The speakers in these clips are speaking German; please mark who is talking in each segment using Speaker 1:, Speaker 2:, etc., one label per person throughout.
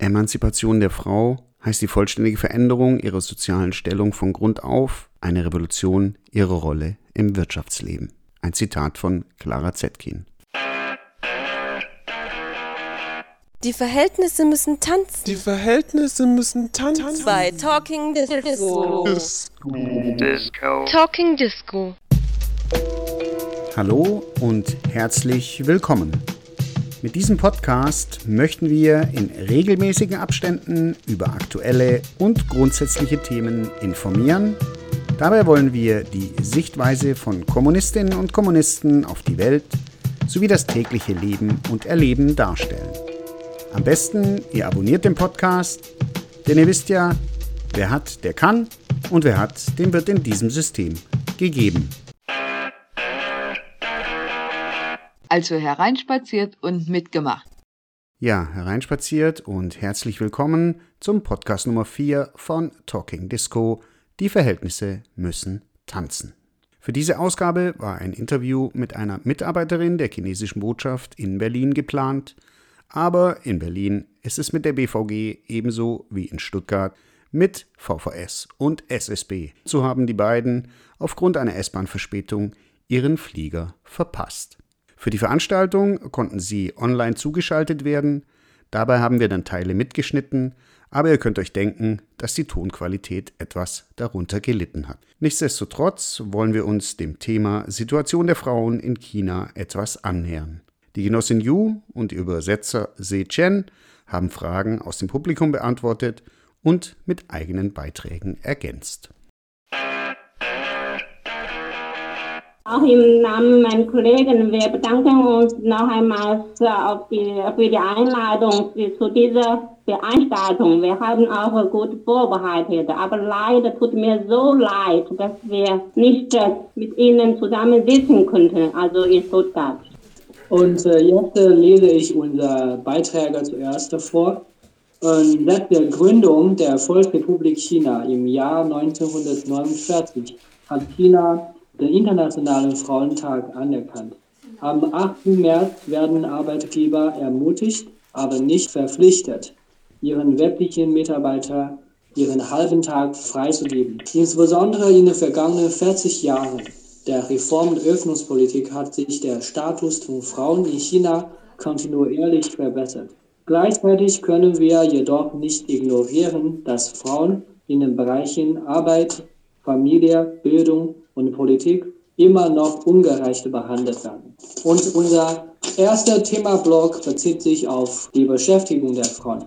Speaker 1: Emanzipation der Frau heißt die vollständige Veränderung ihrer sozialen Stellung von Grund auf, eine Revolution ihrer Rolle im Wirtschaftsleben. Ein Zitat von Clara Zetkin.
Speaker 2: Die Verhältnisse müssen tanzen.
Speaker 3: Die Verhältnisse müssen tanzen.
Speaker 2: Bei Talking Disco.
Speaker 4: Disco.
Speaker 2: Talking Disco.
Speaker 1: Hallo und herzlich willkommen. Mit diesem Podcast möchten wir in regelmäßigen Abständen über aktuelle und grundsätzliche Themen informieren. Dabei wollen wir die Sichtweise von Kommunistinnen und Kommunisten auf die Welt sowie das tägliche Leben und Erleben darstellen. Am besten, ihr abonniert den Podcast, denn ihr wisst ja, wer hat, der kann und wer hat, dem wird in diesem System gegeben.
Speaker 5: Also hereinspaziert und mitgemacht.
Speaker 1: Ja, hereinspaziert und herzlich willkommen zum Podcast Nummer 4 von Talking Disco. Die Verhältnisse müssen tanzen. Für diese Ausgabe war ein Interview mit einer Mitarbeiterin der chinesischen Botschaft in Berlin geplant, aber in Berlin ist es mit der BVG ebenso wie in Stuttgart mit VVS und SSB. So haben die beiden aufgrund einer S-Bahn-Verspätung ihren Flieger verpasst. Für die Veranstaltung konnten sie online zugeschaltet werden. Dabei haben wir dann Teile mitgeschnitten, aber ihr könnt euch denken, dass die Tonqualität etwas darunter gelitten hat. Nichtsdestotrotz wollen wir uns dem Thema Situation der Frauen in China etwas annähern. Die Genossin Yu und ihr Übersetzer Se Chen haben Fragen aus dem Publikum beantwortet und mit eigenen Beiträgen ergänzt.
Speaker 6: Auch im Namen meiner Kollegen, wir bedanken uns noch einmal für die Einladung zu dieser Veranstaltung. Wir haben auch gut vorbereitet, aber leider tut mir so leid, dass wir nicht mit Ihnen zusammen sitzen konnten, also in Stuttgart.
Speaker 7: Und äh, jetzt äh, lese ich unser Beiträger zuerst vor. Und seit der Gründung der Volksrepublik China im Jahr 1949 hat China den Internationalen Frauentag anerkannt. Am 8. März werden Arbeitgeber ermutigt, aber nicht verpflichtet, ihren weiblichen Mitarbeiter ihren halben Tag freizugeben. Insbesondere in den vergangenen 40 Jahren der Reform- und Öffnungspolitik hat sich der Status von Frauen in China kontinuierlich verbessert. Gleichzeitig können wir jedoch nicht ignorieren, dass Frauen in den Bereichen Arbeit, Familie, Bildung und Politik immer noch ungerecht behandelt werden. Und unser erster Themablock bezieht sich auf die Beschäftigung der Frauen.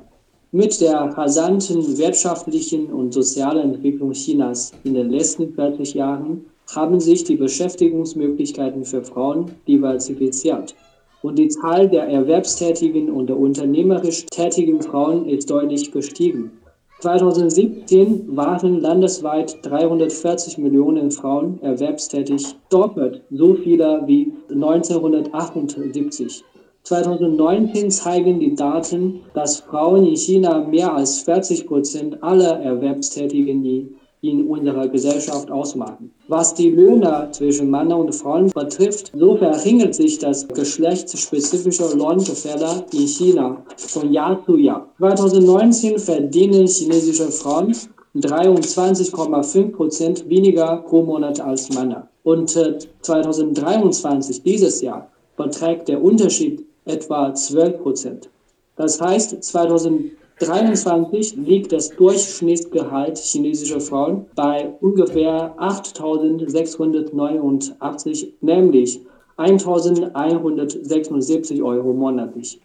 Speaker 7: Mit der rasanten wirtschaftlichen und sozialen Entwicklung Chinas in den letzten 40 Jahren haben sich die Beschäftigungsmöglichkeiten für Frauen diversifiziert. Und die Zahl der erwerbstätigen und unternehmerisch tätigen Frauen ist deutlich gestiegen. 2017 waren landesweit 340 Millionen Frauen erwerbstätig, doppelt so viele wie 1978. 2019 zeigen die Daten, dass Frauen in China mehr als 40 Prozent aller Erwerbstätigen in unserer Gesellschaft ausmachen. Was die Löhne zwischen Männern und Frauen betrifft, so verringert sich das geschlechtsspezifische Lohngefälle in China von Jahr zu Jahr. 2019 verdienen chinesische Frauen 23,5 Prozent weniger pro Monat als Männer. Und 2023, dieses Jahr, beträgt der Unterschied etwa 12 Prozent. Das heißt, 2023 2023 liegt das Durchschnittsgehalt chinesischer Frauen bei ungefähr 8.689, nämlich 1.176 Euro monatlich,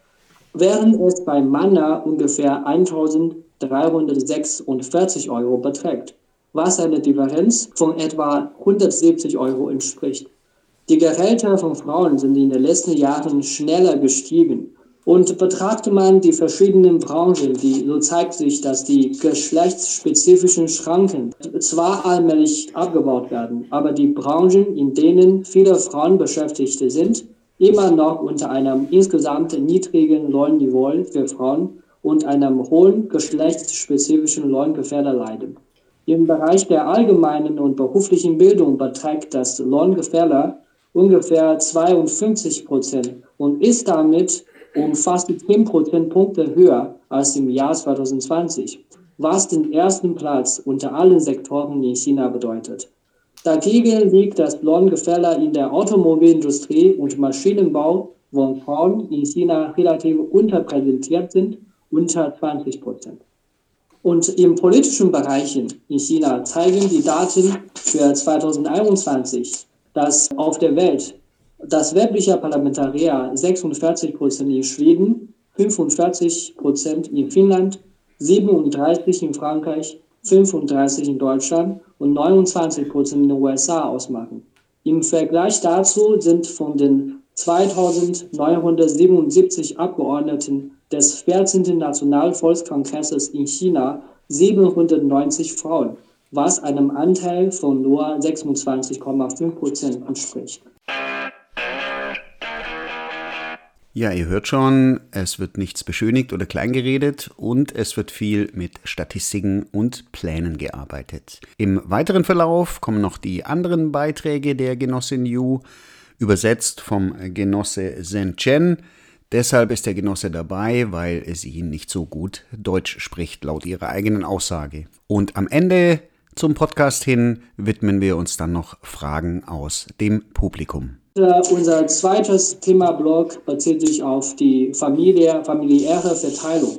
Speaker 7: während es bei Männern ungefähr 1.346 Euro beträgt, was eine Differenz von etwa 170 Euro entspricht. Die Gehälter von Frauen sind in den letzten Jahren schneller gestiegen und betrachtet man die verschiedenen Branchen, die, so zeigt sich, dass die geschlechtsspezifischen Schranken zwar allmählich abgebaut werden, aber die Branchen, in denen viele Frauen Beschäftigte sind, immer noch unter einem insgesamt niedrigen Lohnniveau für Frauen und einem hohen geschlechtsspezifischen Lohngefälle leiden. Im Bereich der allgemeinen und beruflichen Bildung beträgt das Lohngefälle ungefähr 52 Prozent und ist damit um fast 10 Prozentpunkte höher als im Jahr 2020, was den ersten Platz unter allen Sektoren in China bedeutet. Dagegen liegt das Lohngefälle in der Automobilindustrie und Maschinenbau, wo Frauen in China relativ unterpräsentiert sind, unter 20 Prozent. Und im politischen Bereich in China zeigen die Daten für 2021, dass auf der Welt das weibliche Parlamentarier 46 Prozent in Schweden, 45 Prozent in Finnland, 37 in Frankreich, 35 in Deutschland und 29 Prozent in den USA ausmachen. Im Vergleich dazu sind von den 2977 Abgeordneten des 14. Nationalvolkskongresses in China 790 Frauen, was einem Anteil von nur 26,5 Prozent entspricht.
Speaker 1: Ja, ihr hört schon, es wird nichts beschönigt oder kleingeredet und es wird viel mit Statistiken und Plänen gearbeitet. Im weiteren Verlauf kommen noch die anderen Beiträge der Genossin Yu, übersetzt vom Genosse Zen Chen. Deshalb ist der Genosse dabei, weil sie nicht so gut Deutsch spricht, laut ihrer eigenen Aussage. Und am Ende zum Podcast hin widmen wir uns dann noch Fragen aus dem Publikum.
Speaker 7: Unser zweites Thema-Blog bezieht sich auf die Familie, familiäre Verteilung,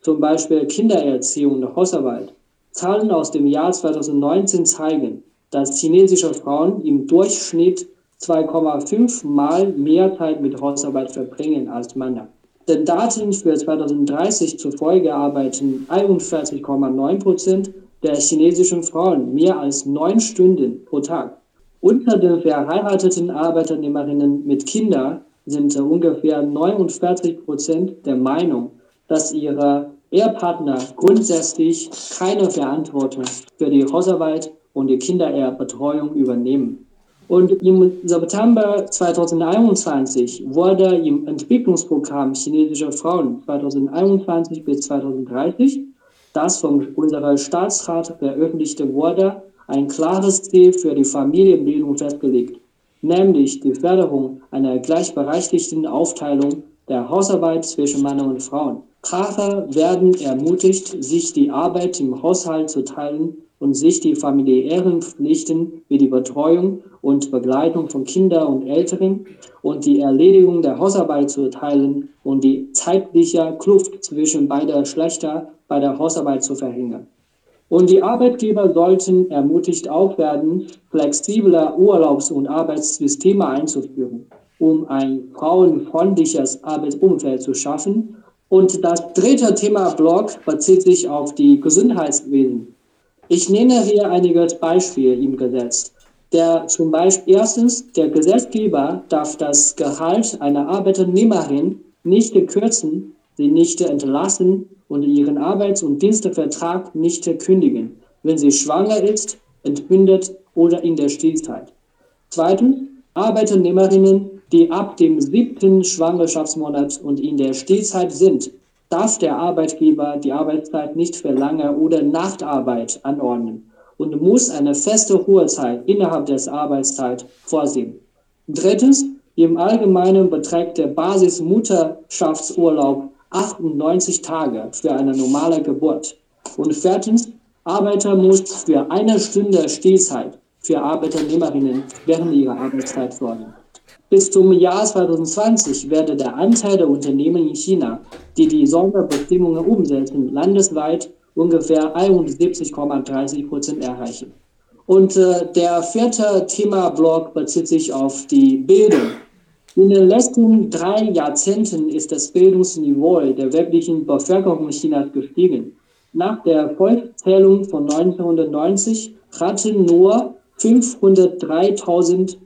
Speaker 7: zum Beispiel Kindererziehung und Hausarbeit. Zahlen aus dem Jahr 2019 zeigen, dass chinesische Frauen im Durchschnitt 2,5 Mal mehr Zeit mit Hausarbeit verbringen als Männer. Den Daten für 2030 zufolge arbeiten 41,9 Prozent der chinesischen Frauen mehr als neun Stunden pro Tag. Unter den verheirateten Arbeitnehmerinnen mit Kindern sind ungefähr 49 Prozent der Meinung, dass ihre Ehepartner grundsätzlich keine Verantwortung für die Hausarbeit und die Kinderbetreuung übernehmen. Und im September 2021 wurde im Entwicklungsprogramm chinesischer Frauen 2021 bis 2030, das von unserer Staatsrat veröffentlicht wurde, ein klares Ziel für die Familienbildung festgelegt, nämlich die Förderung einer gleichberechtigten Aufteilung der Hausarbeit zwischen Männern und Frauen. Paare werden ermutigt, sich die Arbeit im Haushalt zu teilen und sich die familiären Pflichten wie die Betreuung und Begleitung von Kindern und Älteren und die Erledigung der Hausarbeit zu teilen und die zeitliche Kluft zwischen beider Geschlechter bei der Hausarbeit zu verhindern. Und die Arbeitgeber sollten ermutigt auch werden, flexible Urlaubs- und Arbeitssysteme einzuführen, um ein frauenfreundliches Arbeitsumfeld zu schaffen. Und das dritte Thema-Blog bezieht sich auf die Gesundheitswesen. Ich nenne hier einige Beispiele im Gesetz. Der zum Beispiel erstens, der Gesetzgeber darf das Gehalt einer Arbeitnehmerin nicht kürzen, sie nicht entlassen und ihren Arbeits- und Dienstvertrag nicht kündigen, wenn sie schwanger ist, entbindet oder in der Stillzeit. Zweitens, Arbeitnehmerinnen, die ab dem siebten Schwangerschaftsmonat und in der Stillzeit sind, darf der Arbeitgeber die Arbeitszeit nicht für lange oder Nachtarbeit anordnen und muss eine feste Ruhezeit innerhalb des Arbeitszeit vorsehen. Drittens, im Allgemeinen beträgt der Basismutterschaftsurlaub 98 Tage für eine normale Geburt. Und viertens, Arbeiter muss für eine Stunde Stillzeit für Arbeitnehmerinnen während ihrer Arbeitszeit sorgen. Bis zum Jahr 2020 werde der Anteil der Unternehmen in China, die die Sonderbestimmungen umsetzen, landesweit ungefähr 71,30 Prozent erreichen. Und äh, der vierte Thema-Block bezieht sich auf die Bildung. In den letzten drei Jahrzehnten ist das Bildungsniveau der weiblichen Bevölkerung Chinas gestiegen. Nach der Volkszählung von 1990 hatten nur 503.000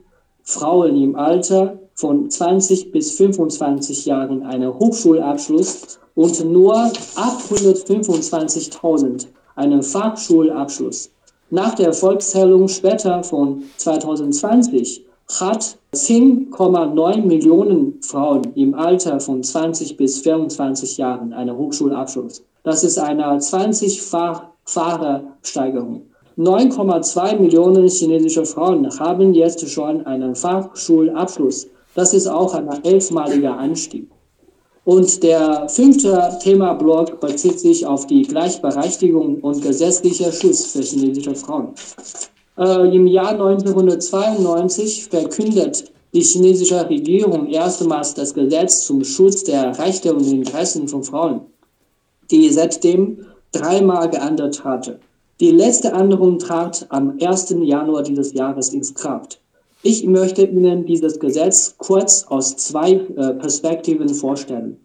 Speaker 7: Frauen im Alter von 20 bis 25 Jahren einen Hochschulabschluss und nur 825.000 einen Fachschulabschluss. Nach der Volkszählung später von 2020 hat 10,9 Millionen Frauen im Alter von 20 bis 24 Jahren einen Hochschulabschluss. Das ist eine 20-fache Steigerung. 9,2 Millionen chinesische Frauen haben jetzt schon einen Fachschulabschluss. Das ist auch ein elfmaliger Anstieg. Und der fünfte Themablock bezieht sich auf die Gleichberechtigung und gesetzlicher Schutz für chinesische Frauen. Äh, Im Jahr 1992 verkündet die chinesische Regierung erstmals das Gesetz zum Schutz der Rechte und Interessen von Frauen, die seitdem dreimal geändert hatte. Die letzte Änderung trat am 1. Januar dieses Jahres ins Kraft. Ich möchte Ihnen dieses Gesetz kurz aus zwei äh, Perspektiven vorstellen.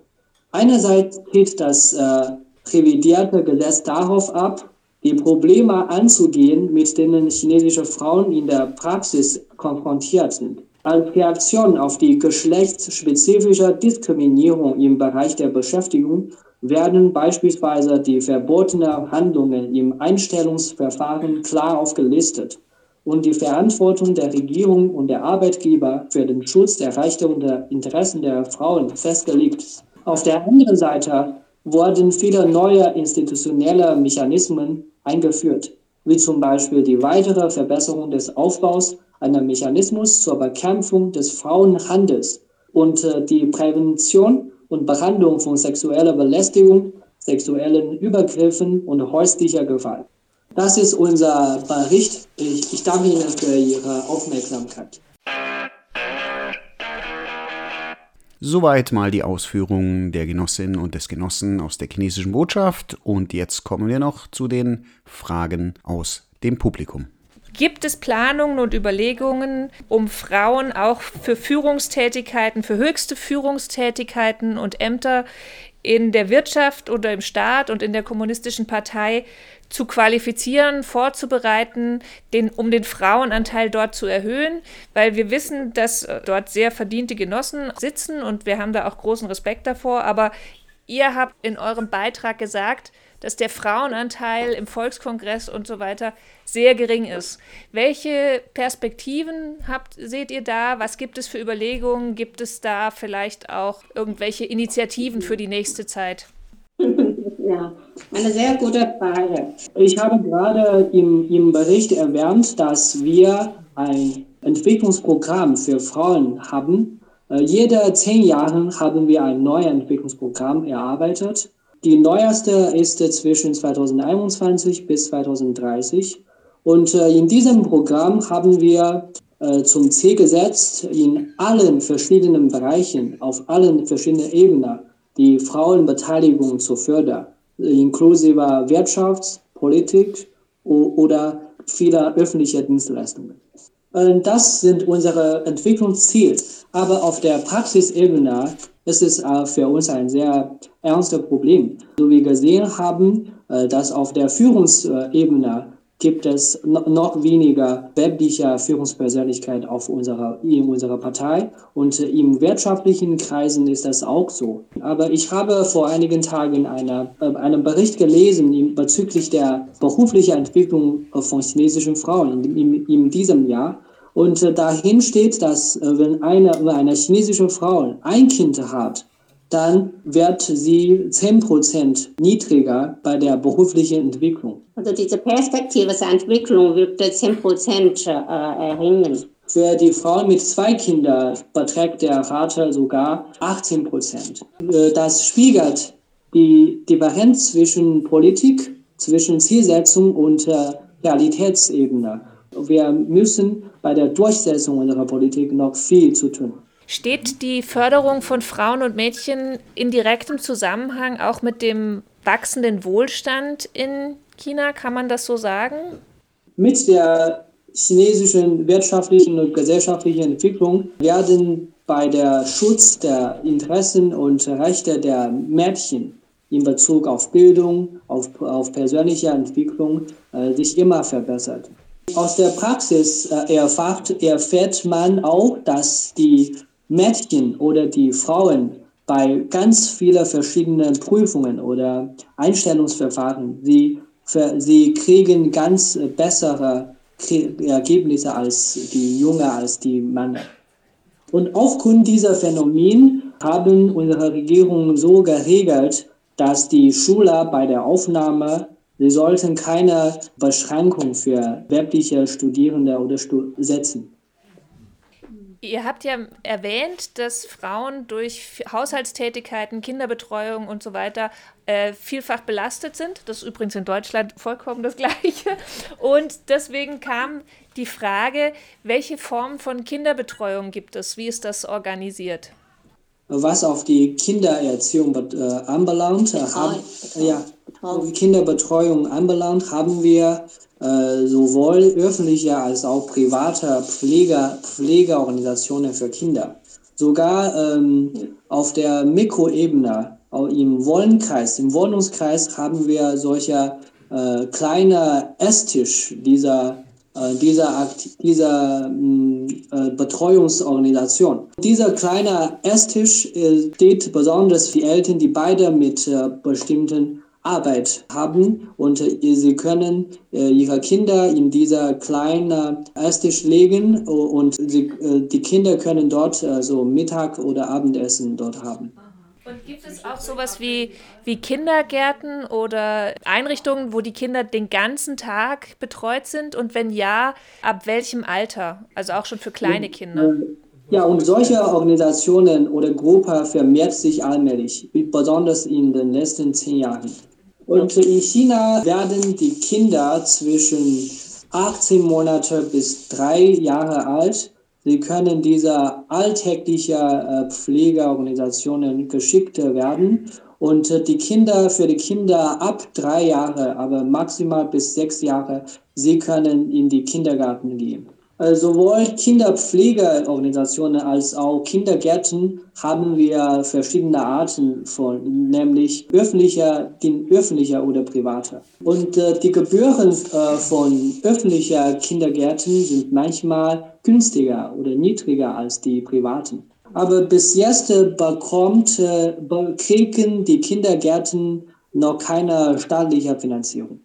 Speaker 7: Einerseits zielt das äh, revidierte Gesetz darauf ab, die Probleme anzugehen, mit denen chinesische Frauen in der Praxis konfrontiert sind. Als Reaktion auf die geschlechtsspezifische Diskriminierung im Bereich der Beschäftigung werden beispielsweise die verbotenen Handlungen im Einstellungsverfahren klar aufgelistet und die Verantwortung der Regierung und der Arbeitgeber für den Schutz der Rechte und der Interessen der Frauen festgelegt. Auf der anderen Seite wurden viele neue institutionelle Mechanismen eingeführt, wie zum Beispiel die weitere Verbesserung des Aufbaus einer Mechanismus zur Bekämpfung des Frauenhandels und äh, die Prävention und Behandlung von sexueller Belästigung, sexuellen Übergriffen und häuslicher Gewalt. Das ist unser Bericht. Ich, ich danke Ihnen für Ihre Aufmerksamkeit.
Speaker 1: Soweit mal die Ausführungen der Genossin und des Genossen aus der chinesischen Botschaft. Und jetzt kommen wir noch zu den Fragen aus dem Publikum.
Speaker 8: Gibt es Planungen und Überlegungen, um Frauen auch für Führungstätigkeiten, für höchste Führungstätigkeiten und Ämter in der Wirtschaft oder im Staat und in der kommunistischen Partei zu qualifizieren, vorzubereiten, den, um den Frauenanteil dort zu erhöhen, weil wir wissen, dass äh, dort sehr verdiente Genossen sitzen und wir haben da auch großen Respekt davor. Aber ihr habt in eurem Beitrag gesagt, dass der Frauenanteil im Volkskongress und so weiter sehr gering ist. Welche Perspektiven habt, seht ihr da? Was gibt es für Überlegungen? Gibt es da vielleicht auch irgendwelche Initiativen für die nächste Zeit?
Speaker 6: Ja, eine sehr gute Frage.
Speaker 7: Ich habe gerade im, im Bericht erwähnt, dass wir ein Entwicklungsprogramm für Frauen haben. Äh, jede zehn Jahre haben wir ein neues Entwicklungsprogramm erarbeitet. Die neueste ist zwischen 2021 bis 2030. Und äh, in diesem Programm haben wir äh, zum Ziel gesetzt, in allen verschiedenen Bereichen, auf allen verschiedenen Ebenen, die Frauenbeteiligung zu fördern inklusive Wirtschafts-, Politik oder vieler öffentlicher Dienstleistungen. Das sind unsere Entwicklungsziele. Aber auf der Praxisebene ist es äh, für uns ein sehr ernstes Problem. So wie wir gesehen haben, äh, dass auf der Führungsebene gibt es noch weniger weibliche Führungspersönlichkeit auf unserer, in unserer Partei und im wirtschaftlichen Kreisen ist das auch so. Aber ich habe vor einigen Tagen eine, äh, einen Bericht gelesen bezüglich der beruflichen Entwicklung von chinesischen Frauen in, in, in diesem Jahr. Und äh, dahin steht, dass äh, wenn eine, wenn eine chinesische Frau ein Kind hat, dann wird sie 10% niedriger bei der beruflichen Entwicklung.
Speaker 6: Also diese Perspektive der Entwicklung wird 10% äh, erringen.
Speaker 7: Für die Frauen mit zwei Kindern beträgt der Rate sogar 18% äh, Das spiegelt die Differenz zwischen Politik, zwischen Zielsetzung und äh, Realitätsebene. Wir müssen bei der Durchsetzung unserer Politik noch viel zu tun.
Speaker 8: Steht die Förderung von Frauen und Mädchen in direktem Zusammenhang auch mit dem wachsenden Wohlstand in China? Kann man das so sagen?
Speaker 7: Mit der chinesischen wirtschaftlichen und gesellschaftlichen Entwicklung werden bei der Schutz der Interessen und Rechte der Mädchen in Bezug auf Bildung, auf, auf persönliche Entwicklung äh, sich immer verbessert. Aus der Praxis äh, erfahrt, erfährt man auch, dass die Mädchen oder die Frauen bei ganz vielen verschiedenen Prüfungen oder Einstellungsverfahren, sie, sie kriegen ganz bessere Ergebnisse als die Junge, als die Männer. Und aufgrund dieser Phänomen haben unsere Regierungen so geregelt, dass die Schüler bei der Aufnahme, sie sollten keine Beschränkung für weibliche Studierende oder Stu setzen.
Speaker 8: Ihr habt ja erwähnt, dass Frauen durch Haushaltstätigkeiten, Kinderbetreuung und so weiter äh, vielfach belastet sind. Das ist übrigens in Deutschland vollkommen das Gleiche. Und deswegen kam die Frage, welche Form von Kinderbetreuung gibt es? Wie ist das organisiert?
Speaker 7: Was auf die Kindererziehung äh, anbelangt, äh, haben, ja, Kinderbetreuung anbelangt, haben wir äh, sowohl öffentliche als auch private Pfleger, Pflegeorganisationen für Kinder. Sogar ähm, auf der Mikroebene, auch im Wohnkreis, im Wohnungskreis haben wir solche äh, kleine Esstisch dieser äh, dieser, dieser mm, äh, Betreuungsorganisation. Dieser kleine Esstisch äh, steht besonders für Eltern, die beide mit äh, bestimmten Arbeit haben und äh, sie können äh, ihre Kinder in dieser kleinen Esstisch legen und sie, äh, die Kinder können dort so also Mittag- oder Abendessen dort haben.
Speaker 8: Und gibt es auch sowas wie, wie Kindergärten oder Einrichtungen, wo die Kinder den ganzen Tag betreut sind? Und wenn ja, ab welchem Alter? Also auch schon für kleine Kinder?
Speaker 7: Ja, und solche Organisationen oder Gruppen vermehrt sich allmählich, besonders in den letzten zehn Jahren. Und in China werden die Kinder zwischen 18 Monate bis drei Jahre alt. Sie können dieser alltäglicher äh, Pflegeorganisationen geschickt werden. Und äh, die Kinder, für die Kinder ab drei Jahre, aber maximal bis sechs Jahre, sie können in die Kindergarten gehen. Äh, sowohl Kinderpflegeorganisationen als auch Kindergärten haben wir verschiedene Arten von, nämlich öffentlicher, öffentlicher oder privater. Und äh, die Gebühren äh, von öffentlicher Kindergärten sind manchmal günstiger oder niedriger als die privaten. Aber bis jetzt bekommt, äh, kriegen die Kindergärten noch keine staatliche Finanzierung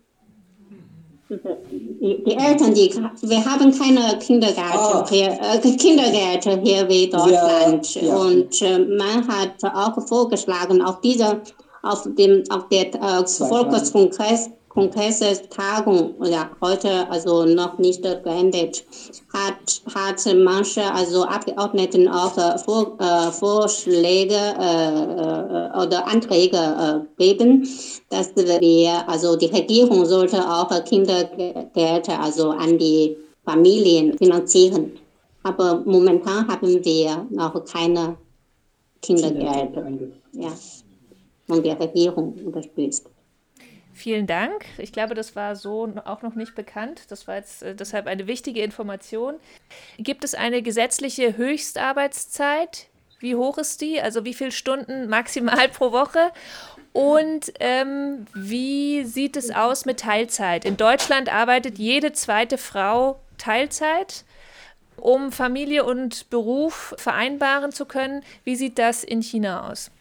Speaker 6: die Eltern, die, wir haben keine Kindergärten, oh. hier, äh, Kindergärten hier wie Deutschland. Ja, ja. Und äh, man hat auch vorgeschlagen, auf dieser, auf dem, auf der äh, Volkskongress, Kongress-Tagung, ja, heute also noch nicht beendet, hat, hat manche also Abgeordneten auch äh, Vor, äh, Vorschläge äh, äh oder Anträge äh, geben, dass wir, also die Regierung sollte auch Kindergeld also an die Familien finanzieren. Aber momentan haben wir noch keine Kindergeld. Ja, von der Regierung unterstützt.
Speaker 8: Vielen Dank. Ich glaube, das war so auch noch nicht bekannt. Das war jetzt äh, deshalb eine wichtige Information. Gibt es eine gesetzliche Höchstarbeitszeit? Wie hoch ist die? Also wie viele Stunden maximal pro Woche? Und ähm, wie sieht es aus mit Teilzeit? In Deutschland arbeitet jede zweite Frau Teilzeit, um Familie und Beruf vereinbaren zu können. Wie sieht das in China aus?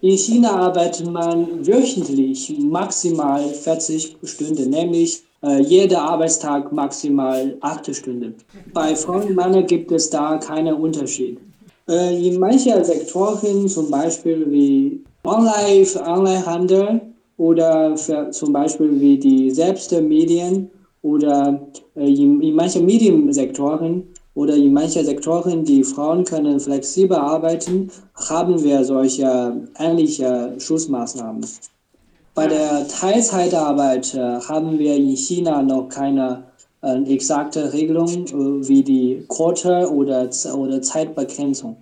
Speaker 7: In China arbeitet man wöchentlich maximal 40 Stunden, nämlich äh, jeder Arbeitstag maximal 8 Stunden. Bei Frauen und Männern gibt es da keinen Unterschied. Äh, in manchen Sektoren, zum Beispiel wie Online, Onlinehandel oder für, zum Beispiel wie die Selbstmedien oder äh, in, in manchen Mediensektoren oder in manchen Sektoren, die Frauen können flexibel arbeiten, haben wir solche ähnliche Schutzmaßnahmen. Bei der Teilzeitarbeit äh, haben wir in China noch keine äh, exakte Regelung äh, wie die Quote oder, oder Zeitbegrenzung.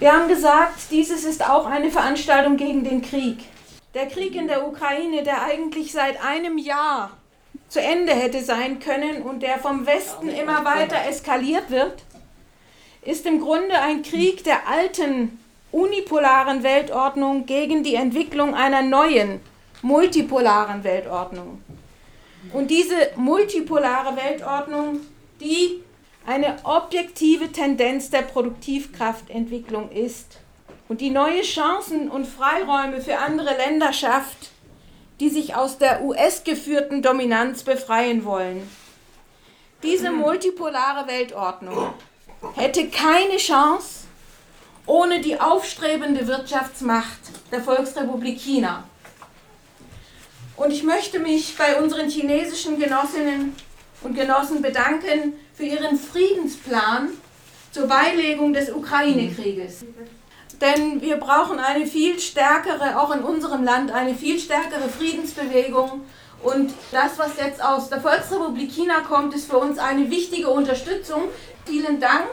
Speaker 9: Wir haben gesagt, dieses ist auch eine Veranstaltung gegen den Krieg. Der Krieg in der Ukraine, der eigentlich seit einem Jahr zu Ende hätte sein können und der vom Westen immer weiter eskaliert wird, ist im Grunde ein Krieg der alten unipolaren Weltordnung gegen die Entwicklung einer neuen multipolaren Weltordnung. Und diese multipolare Weltordnung, die eine objektive Tendenz der Produktivkraftentwicklung ist und die neue Chancen und Freiräume für andere Länder schafft, die sich aus der US-geführten Dominanz befreien wollen. Diese multipolare Weltordnung hätte keine Chance ohne die aufstrebende Wirtschaftsmacht der Volksrepublik China. Und ich möchte mich bei unseren chinesischen Genossinnen und Genossen bedanken für ihren Friedensplan zur Beilegung des Ukraine-Krieges. Denn wir brauchen eine viel stärkere, auch in unserem Land, eine viel stärkere Friedensbewegung. Und das, was jetzt aus der Volksrepublik China kommt, ist für uns eine wichtige Unterstützung. Vielen Dank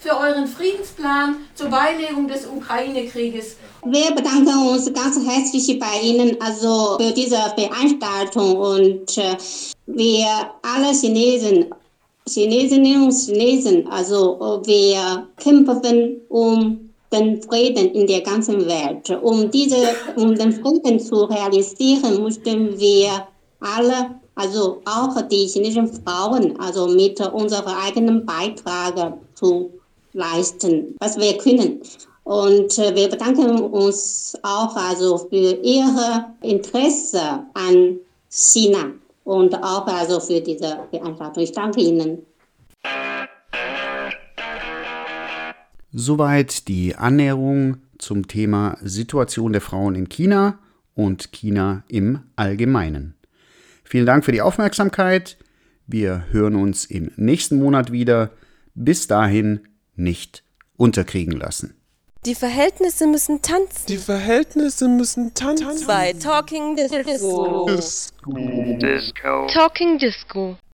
Speaker 9: für euren Friedensplan zur Beilegung des Ukraine-Krieges.
Speaker 6: Wir bedanken uns ganz herzlich bei Ihnen also für diese Veranstaltung und äh, wir alle Chinesen, Chinesinnen und Chinesen, also wir kämpfen um den Frieden in der ganzen Welt. Um, diese, um den Frieden zu realisieren, mussten wir alle, also auch die chinesischen Frauen, also mit unserem eigenen Beitrag zu leisten, was wir können. Und äh, wir bedanken uns auch also für Ihr Interesse an China und auch also für diese Veranstaltung. Ich danke Ihnen.
Speaker 1: Soweit die Annäherung zum Thema Situation der Frauen in China und China im Allgemeinen. Vielen Dank für die Aufmerksamkeit. Wir hören uns im nächsten Monat wieder. Bis dahin nicht unterkriegen lassen.
Speaker 2: Die Verhältnisse müssen tanzen.
Speaker 3: Die Verhältnisse müssen tanzen.
Speaker 2: Bei Talking Disco.
Speaker 4: Disco.
Speaker 2: Talking Disco.